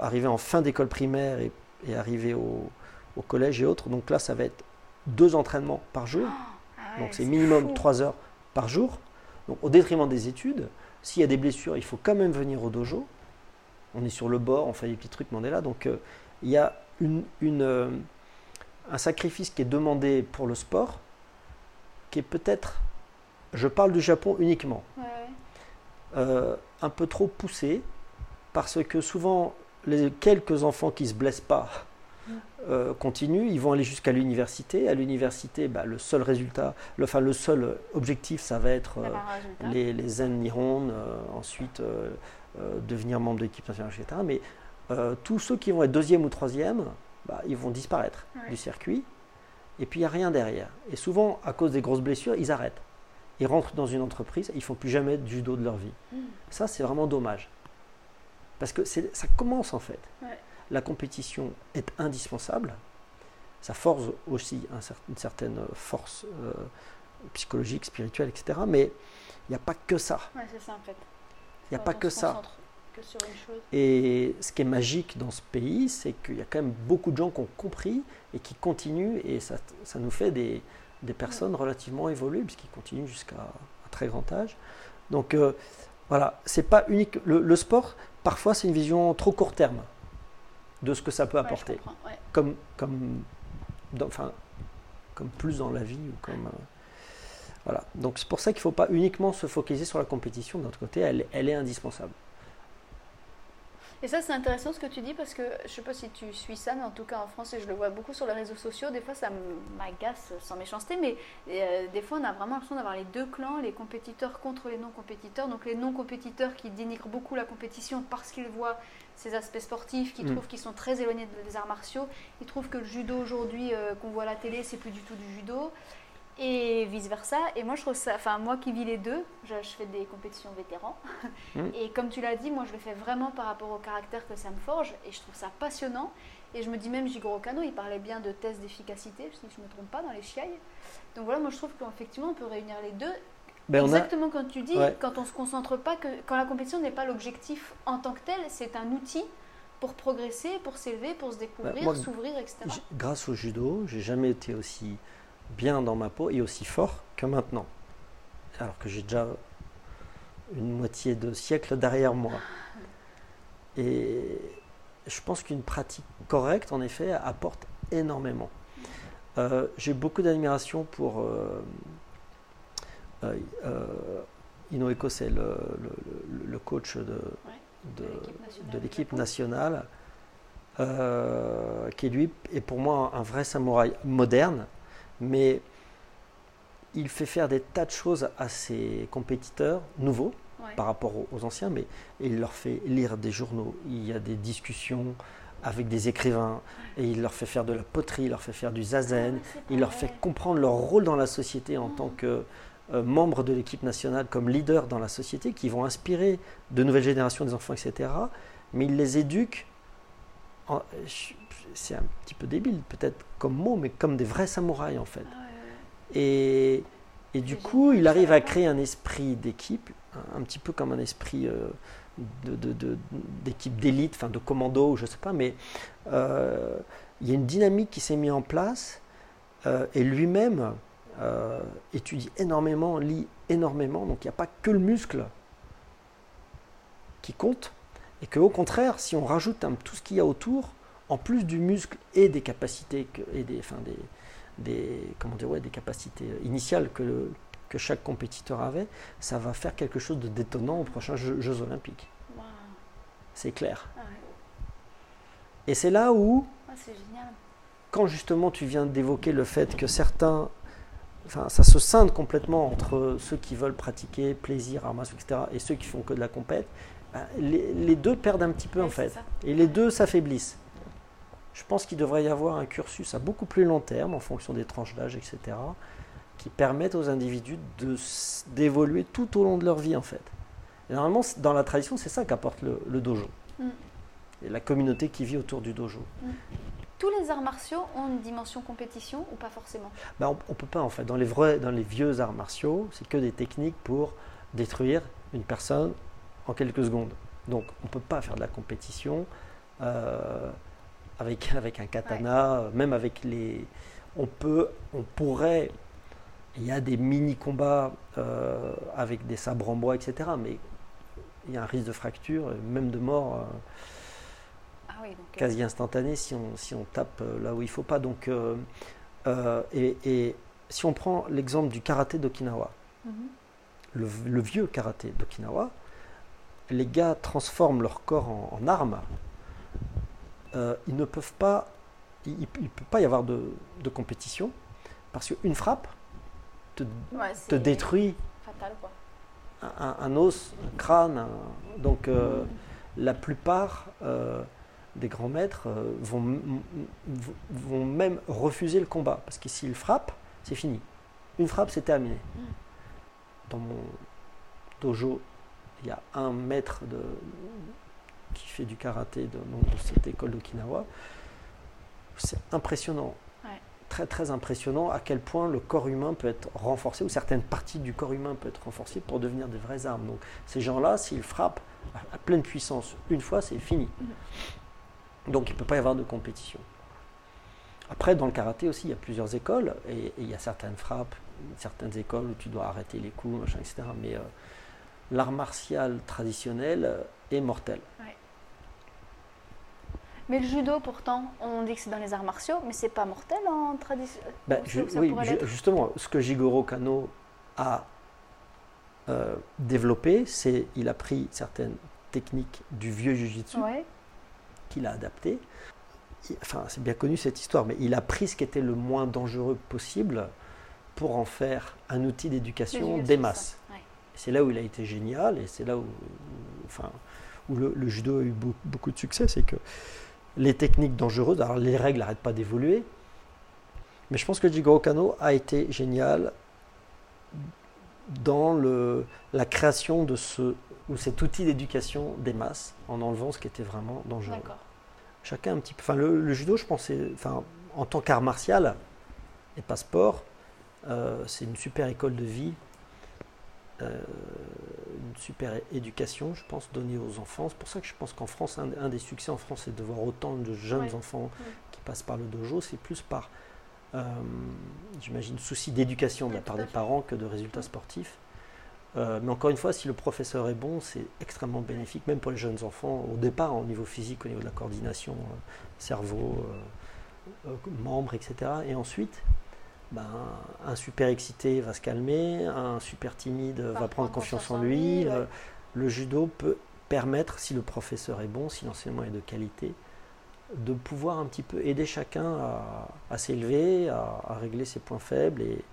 Speaker 2: arriver en fin d'école primaire et, arriver au, collège et autres, donc là, ça va être deux entraînements par jour. Oh, ah donc c'est minimum trois heures par jour. Donc, au détriment des études, s'il y a des blessures, il faut quand même venir au dojo. On est sur le bord, on fait des petits trucs, mais on est là. Donc, euh, il y a une, euh, un sacrifice qui est demandé pour le sport, qui est peut-être, je parle du Japon uniquement, euh, un peu trop poussé, parce que souvent, les quelques enfants qui ne se blessent pas euh, continuent, ils vont aller jusqu'à l'université. À l'université, bah, le seul résultat, le, enfin, le seul objectif, ça va être euh, les, les zen nihon, ensuite devenir membre de l'équipe nationale, etc. Mais tous ceux qui vont être deuxième ou troisième, bah, ils vont disparaître du circuit. Et puis il n'y a rien derrière. Et souvent, à cause des grosses blessures, ils arrêtent. Ils rentrent dans une entreprise, ils ne font plus jamais de judo de leur vie. Mm. Ça, c'est vraiment dommage. Parce que ça commence en fait la compétition est indispensable. Ça force aussi une certaine force euh, psychologique, spirituelle, etc. Mais il n'y a pas que ça.
Speaker 1: c'est ça en fait.
Speaker 2: Il n'y a pas que ça. Et ce qui est magique dans ce pays, c'est qu'il y a quand même beaucoup de gens qui ont compris et qui continuent, et ça, ça nous fait des, des personnes relativement évoluées, puisqu'ils continuent jusqu'à un très grand âge. Donc euh, voilà, c'est pas unique. le sport, parfois, c'est une vision trop court terme de ce que ça peut apporter. comme, comme, enfin, comme plus dans la vie ou comme. Euh, voilà. Donc c'est pour ça qu'il ne faut pas uniquement se focaliser sur la compétition. D'un autre côté, elle, elle est indispensable.
Speaker 1: Et ça, c'est intéressant ce que tu dis parce que je ne sais pas si tu suis ça, mais en tout cas en France, et je le vois beaucoup sur les réseaux sociaux, des fois ça m'agace sans méchanceté, mais euh, des fois on a vraiment l'impression d'avoir les deux clans, les compétiteurs contre les non-compétiteurs. Donc les non-compétiteurs qui dénigrent beaucoup la compétition parce qu'ils voient ces aspects sportifs, qui mm. trouvent qu'ils sont très éloignés des arts martiaux. Ils trouvent que le judo aujourd'hui euh, qu'on voit à la télé, c'est plus du tout du judo et vice versa. Et moi, je trouve ça, enfin, moi qui vis les deux, je, fais des compétitions vétérans. Mm. Et comme tu l'as dit, moi, je le fais vraiment par rapport au caractère que ça me forge. Et je trouve ça passionnant. Et je me dis même, Jigoro Kano, il parlait bien de tests d'efficacité, si je ne me trompe pas, dans les chiailles. Donc voilà, moi, je trouve qu'effectivement, on peut réunir les deux.
Speaker 2: Ben, on a-
Speaker 1: Exactement comme tu dis,
Speaker 2: Ouais.
Speaker 1: quand on se concentre pas, que, quand la compétition n'est pas l'objectif en tant que tel, c'est un outil pour progresser, pour s'élever, pour se découvrir,
Speaker 2: Bah, moi,
Speaker 1: s'ouvrir, etc.
Speaker 2: Grâce au judo, j'ai jamais été aussi bien dans ma peau et aussi fort que maintenant. Alors que j'ai déjà une moitié de siècle derrière moi. Et je pense qu'une pratique correcte, en effet, apporte énormément. Euh, j'ai beaucoup d'admiration pour euh, euh, euh, Inoue c'est le, le- le coach de, de,
Speaker 1: de l'équipe nationale
Speaker 2: de nationale, euh, qui lui est pour moi un vrai samouraï moderne, mais il fait faire des tas de choses à ses compétiteurs nouveaux
Speaker 1: Ouais.
Speaker 2: par rapport aux, anciens, mais il leur fait lire des journaux, il y a des discussions avec des écrivains, et il leur fait faire de la poterie, il leur fait faire du zazen,
Speaker 1: Ah,
Speaker 2: il leur fait comprendre leur rôle dans la société en
Speaker 1: Mhm.
Speaker 2: tant que euh, membres de l'équipe nationale, comme leaders dans la société, qui vont inspirer de nouvelles générations des enfants, etc. Mais il les éduque, en- je- c'est un petit peu débile peut-être comme mot, mais comme des vrais samouraïs en fait. Et, et du coup, il arrive à créer un esprit d'équipe, un, petit peu comme un esprit euh, de- de- de- d'équipe d'élite, enfin de commando, je sais pas, mais euh, il y a une dynamique qui s'est mise en place euh, et lui-même euh, étudie énormément, lit énormément, donc il n'y a pas que le muscle qui compte, et qu'au contraire, si on rajoute un- tout ce qu'il y a autour, en plus du muscle et des capacités que- et des, enfin, des, des, comment dire, ouais, des capacités initiales que, le- que chaque compétiteur avait, ça va faire quelque chose de détonnant aux prochains Jeux, Jeux Olympiques. C'est clair.
Speaker 1: Ah, ouais.
Speaker 2: Et c'est là où,
Speaker 1: Ah, génial.
Speaker 2: quand justement tu viens d'évoquer le fait que certains, enfin ça se scinde complètement entre ceux qui veulent pratiquer plaisir, martiaux, etc., et ceux qui font que de la compète, ben, les, les deux perdent un petit peu
Speaker 1: Ouais,
Speaker 2: en fait.
Speaker 1: ça.
Speaker 2: Et les deux s'affaiblissent. Je pense qu'il devrait y avoir un cursus à beaucoup plus long terme, en fonction des tranches d'âge, etc., qui permettent aux individus d'évoluer tout au long de leur vie, en fait. Et normalement, dans la tradition, c'est ça qu'apporte le, le dojo.
Speaker 1: Mm.
Speaker 2: Et la communauté qui vit autour du dojo.
Speaker 1: Tous les arts martiaux ont une dimension compétition ou pas forcément?
Speaker 2: Ben, on, ne peut pas, en fait. Dans les, vrais, dans les vieux arts martiaux, c'est que des techniques pour détruire une personne en quelques secondes. Donc, on ne peut pas faire de la compétition euh, avec, avec un katana, euh, même avec les. On peut, on pourrait. Il y a des mini-combats euh, avec des sabres en bois, etc. Mais il y a un risque de fracture, et même de mort. euh,
Speaker 1: Ah oui, donc. euh,
Speaker 2: quasi instantané si on, si on tape euh, là où il faut pas. Donc, euh, euh, et, et si on prend l'exemple du karaté d'Okinawa,
Speaker 1: mhm.
Speaker 2: le, le vieux karaté d'Okinawa, les gars transforment leur corps en, en arme. Euh, ils ne peuvent pas, il ne peut pas y avoir de, de compétition parce qu'une frappe te,
Speaker 1: Ouais,
Speaker 2: te
Speaker 1: c'est
Speaker 2: détruit
Speaker 1: Fatal quoi.
Speaker 2: un, os, un crâne. un- donc, euh, la plupart euh, des grands maîtres vont, même refuser le combat parce que s'ils frappent, c'est fini. Une frappe, c'est terminé. Dans mon dojo, il y a un maître de, qui fait du karaté de, de cette école d'Okinawa. C'est impressionnant.
Speaker 1: Ouais.
Speaker 2: Très très impressionnant à quel point le corps humain peut être renforcé ou certaines parties du corps humain peuvent être renforcées pour devenir des vraies armes. Donc ces gens-là, s'ils frappent à, à pleine puissance une fois, c'est fini. Donc il ne peut pas y avoir de compétition. Après, dans le karaté aussi, il y a plusieurs écoles et, et il y a certaines frappes, certaines écoles où tu dois arrêter les coups, machin, etc. Mais euh, l'art martial traditionnel est mortel.
Speaker 1: Mais le judo, pourtant, on dit que c'est dans les arts martiaux, mais c'est pas mortel en tradition.
Speaker 2: Ben, ju- oui, ju- justement, ce que Jigoro Kano a euh, développé, c'est il a pris certaines techniques du vieux jujitsu
Speaker 1: Ouais.
Speaker 2: qu'il a adaptées. Enfin, c'est bien connu cette histoire, mais il a pris ce qui était le moins dangereux possible pour en faire un outil d'éducation des masses.
Speaker 1: Ouais.
Speaker 2: C'est là où il a été génial et c'est là où, enfin, où le, le judo a eu beau- beaucoup de succès, c'est que les techniques dangereuses, alors les règles n'arrêtent pas d'évoluer, mais je pense que Jigoro Kano a été génial dans le, la création de ce, ou cet outil d'éducation des masses en enlevant ce qui était vraiment dangereux. Chacun un petit peu. Enfin, le, le judo, je pense, c'est- enfin, en tant qu'art martial et pas sport, euh, c'est une super école de vie une super éducation, je pense, donnée aux enfants. C'est pour ça que je pense qu'en France, un, des succès en France, c'est de voir autant de jeunes enfants qui passent par le dojo. C'est plus par, euh, j'imagine, souci d'éducation de la part des parents que de résultats sportifs. Euh, mais encore une fois, si le professeur est bon, c'est extrêmement bénéfique, même pour les jeunes enfants, au départ, au niveau physique, au niveau de la coordination, cerveau, membres, etc. Et ensuite, ben, un super excité va se calmer, un super timide va prendre confiance, en lui. Le judo peut permettre, si le professeur est bon, si l'enseignement est de qualité, de pouvoir un petit peu aider chacun à, s'élever, à, régler ses points faibles et,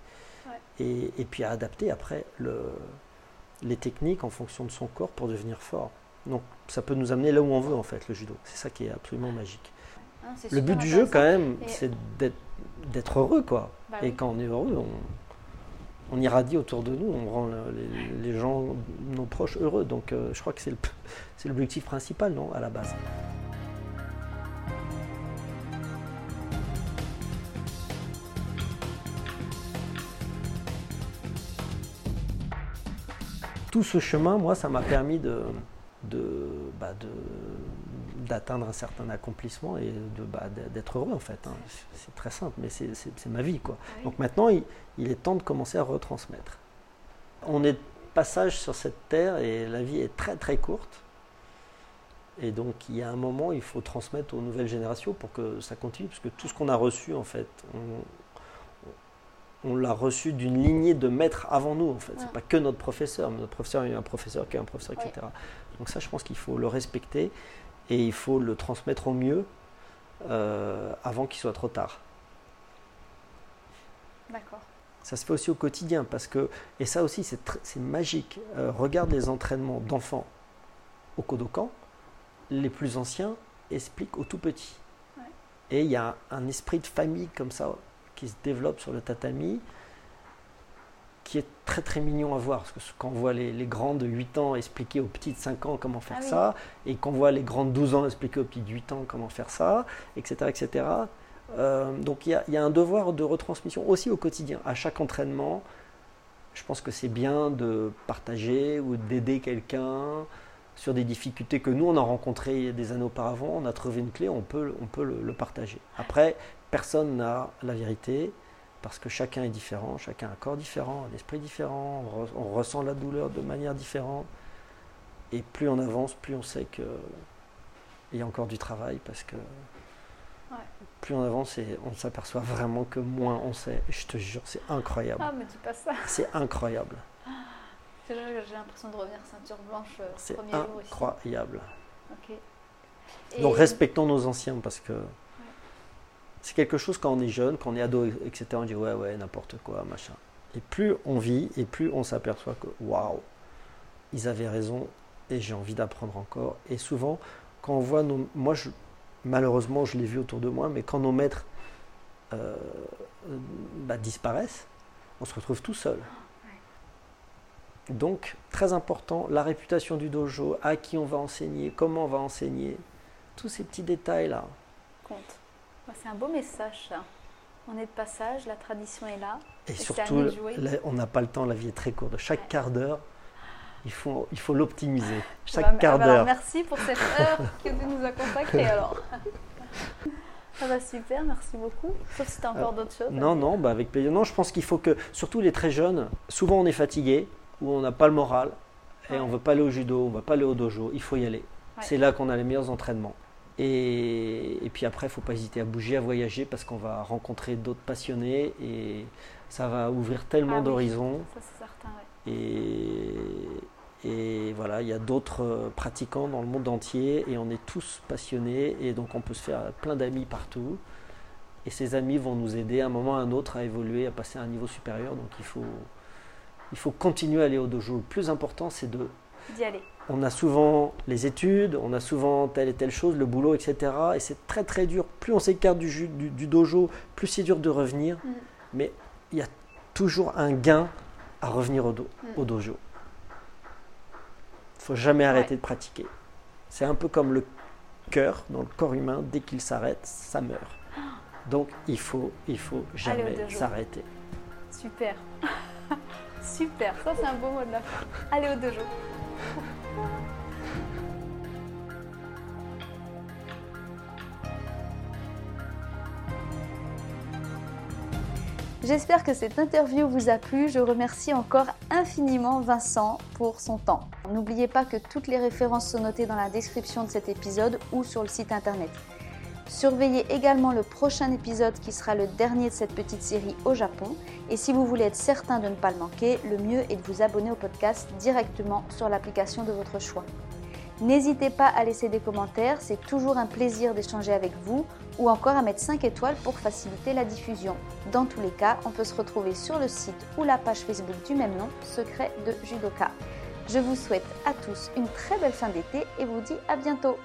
Speaker 2: et, puis à adapter après le, les techniques en fonction de son corps pour devenir fort. Donc ça peut nous amener là où on veut en fait, le judo. C'est ça qui est absolument magique. Ah, le but du jeu quand même, c'est d'être heureux quoi. Bah et quand on est heureux, on, on, irradie autour de nous, on rend les, gens, nos proches heureux. Donc euh, je crois que c'est l'objectif principal, non, à la base. Tout ce chemin, moi, ça m'a permis de, bah, de, d'atteindre un certain accomplissement et de, bah, d'être heureux en fait. Hein. C'est très simple, mais c'est, ma vie quoi. Ah Donc maintenant, il, est temps de commencer à retransmettre. On est de passage sur cette terre et la vie est très très courte. Et donc il y a un moment, il faut transmettre aux nouvelles générations pour que ça continue, parce que tout ce qu'on a reçu en fait, on, l'a reçu d'une lignée de maîtres avant nous en fait. C'est pas que notre professeur, mais notre professeur il y a un professeur qui est un professeur, etc. Donc ça, je pense qu'il faut le respecter et il faut le transmettre au mieux euh, avant qu'il soit trop tard.
Speaker 1: D'accord.
Speaker 2: Ça se fait aussi au quotidien parce que, et ça aussi c'est magique, euh, regarde les entraînements d'enfants au Kodokan, les plus anciens expliquent aux tout petits. Et il y a un esprit de famille comme ça qui se développe sur le tatami qui est très très mignon à voir. Parce que quand on voit les, grands de 8 ans expliquer aux petits de 5 ans comment faire ah ça, et qu'on voit les grands de 12 ans expliquer aux petits de 8 ans comment faire ça, etc. etc. Euh, donc il y, a un devoir de retransmission aussi au quotidien. À chaque entraînement, je pense que c'est bien de partager ou d'aider quelqu'un sur des difficultés que nous on a rencontrées des années auparavant. On a trouvé une clé, on peut, on peut le partager. Après, personne n'a la vérité parce que chacun est différent, chacun a un corps différent, un esprit différent, on, ressent la douleur de manière différente. Et plus on avance, plus on sait qu'il y a encore du travail, parce que plus on avance et on s'aperçoit vraiment que moins on sait. je te jure, c'est incroyable.
Speaker 1: Ah, mais dis pas ça.
Speaker 2: C'est incroyable.
Speaker 1: J'ai l'impression de revenir ceinture blanche euh,
Speaker 2: C'est incroyable. Donc respectons nos anciens parce que c'est quelque chose quand on est jeune, quand on est ado, etc. On dit ouais, ouais, n'importe quoi, machin. Et plus on vit, et plus on s'aperçoit que waouh, ils avaient raison, et j'ai envie d'apprendre encore. Et souvent, quand on voit nos. Moi, je, malheureusement, je l'ai vu autour de moi, mais quand nos maîtres euh, bah, disparaissent, on se retrouve tout seul. Donc, très important, la réputation du dojo, à qui on va enseigner, comment on va enseigner, tous ces petits détails-là.
Speaker 1: Compte. C'est un beau message, ça. On est de passage, la tradition est là.
Speaker 2: Et, surtout, on n'a pas le temps, la vie est très courte. Chaque quart d'heure, il faut il faut l'optimiser. Chaque bah, quart d'heure.
Speaker 1: Merci pour cette heure que tu nous as consacrée alors. Ça va super, merci beaucoup. Sauf si tu as encore euh, d'autres choses.
Speaker 2: Non, non, bah avec plaisir. Non, je pense qu'il faut que, surtout les très jeunes, souvent on est fatigué ou on n'a pas le moral et on ne veut pas aller au judo, on ne va pas aller au dojo. Il faut y aller. C'est là qu'on a les meilleurs entraînements. Et, puis après, il ne faut pas hésiter à bouger, à voyager, parce qu'on va rencontrer d'autres passionnés et ça va ouvrir tellement ah d'horizons.
Speaker 1: Ça, c'est certain,
Speaker 2: et, et, voilà, il y a d'autres pratiquants dans le monde entier et on est tous passionnés et donc on peut se faire plein d'amis partout. Et ces amis vont nous aider à un moment ou à un autre à évoluer, à passer à un niveau supérieur. Donc il faut, il faut continuer à aller au dojo. Le plus important, c'est de
Speaker 1: d'y aller
Speaker 2: on a souvent les études, on a souvent telle et telle chose, le boulot, etc. Et c'est très très dur. Plus on s'écarte du, du, dojo, plus c'est dur de revenir. Mm. Mais il y a toujours un gain à revenir au, mm. au dojo. Il faut jamais arrêter de pratiquer. C'est un peu comme le cœur dans le corps humain. Dès qu'il s'arrête, ça meurt. Donc il faut, il faut jamais s'arrêter.
Speaker 1: Super. Super, ça c'est un beau mot de la fin. Allez au dojo. J'espère que cette interview vous a plu. Je remercie encore infiniment Vincent pour son temps. N'oubliez pas que toutes les références sont notées dans la description de cet épisode ou sur le site internet. Surveillez également le prochain épisode qui sera le dernier de cette petite série au Japon. Et si vous voulez être certain de ne pas le manquer, le mieux est de vous abonner au podcast directement sur l'application de votre choix. N'hésitez pas à laisser des commentaires, c'est toujours un plaisir d'échanger avec vous ou encore à mettre 5 étoiles pour faciliter la diffusion. Dans tous les cas, on peut se retrouver sur le site ou la page Facebook du même nom, Secret de Judoka. Je vous souhaite à tous une très belle fin d'été et vous dis à bientôt